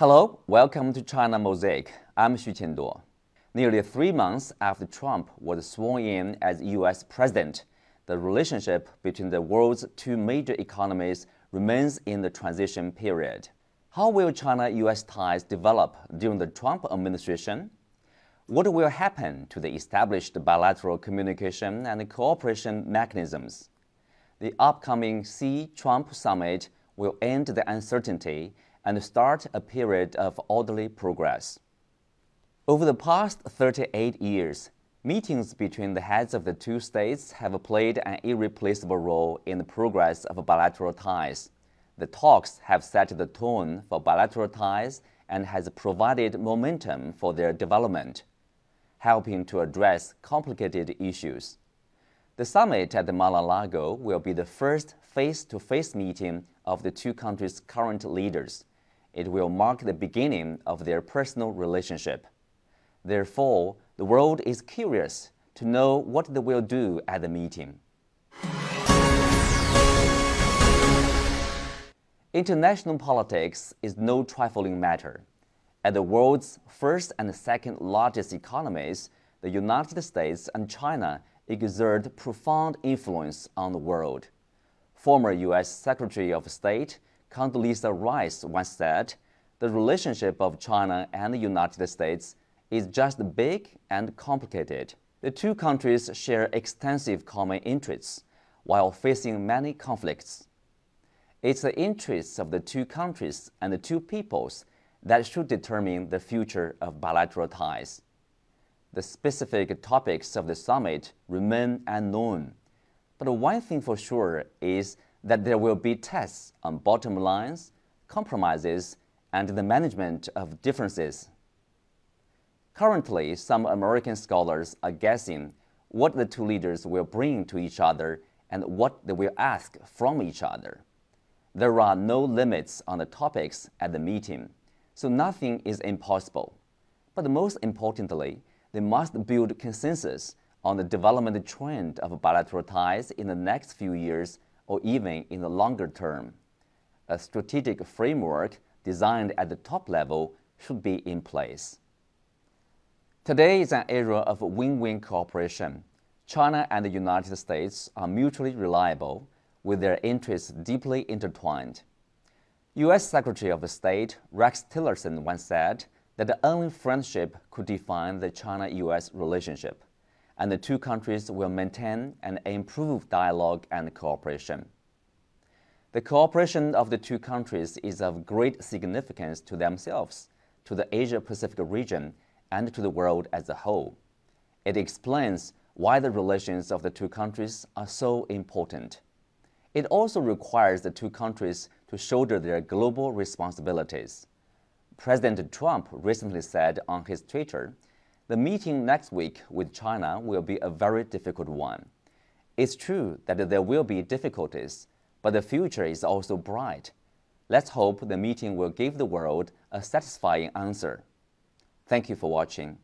Hello, welcome to China Mosaic. I'm Xu Qinduo. Nearly three months after Trump was sworn in as U.S. president, the relationship between the world's two major economies remains in the transition period. How will China US ties develop during the Trump administration? What will happen to the established bilateral communication and cooperation mechanisms? The upcoming Xi Trump summit will end the uncertainty and start a period of orderly progress. Over the past 38 years, meetings between the heads of the two states have played an irreplaceable role in the progress of bilateral ties. The talks have set the tone for bilateral ties and has provided momentum for their development, helping to address complicated issues. The summit at Mar-a-Lago will be the first face-to-face meeting of the two countries' current leaders. It will mark the beginning of their personal relationship. Therefore, the world is curious to know what they will do at the meeting. International politics is no trifling matter. At the world's first and second largest economies, the United States and China exert profound influence on the world. Former U.S. Secretary of State Condoleezza Rice once said, the relationship of China and the United States is just big and complicated. The two countries share extensive common interests while facing many conflicts. It's the interests of the two countries and the two peoples that should determine the future of bilateral ties. The specific topics of the summit remain unknown, but one thing for sure is that there will be tests on bottom lines, compromises, and the management of differences. Currently, some American scholars are guessing what the two leaders will bring to each other and what they will ask from each other. There are no limits on the topics at the meeting, so nothing is impossible. But most importantly, they must build consensus on the development trend of bilateral ties in the next few years or even in the longer term. A strategic framework designed at the top level should be in place. Today is an era of win win cooperation. China and the United States are mutually reliable with their interests deeply intertwined. U.S. Secretary of State Rex Tillerson once said that only friendship could define the China U.S. relationship, and the two countries will maintain and improve dialogue and cooperation. The cooperation of the two countries is of great significance to themselves, to the Asia Pacific region, and to the world as a whole. It explains why the relations of the two countries are so important. It also requires the two countries to shoulder their global responsibilities. President Trump recently said on his Twitter, the meeting next week with China will be a very difficult one. It's true that there will be difficulties, but the future is also bright. Let's hope the meeting will give the world a satisfying answer. Thank you for watching.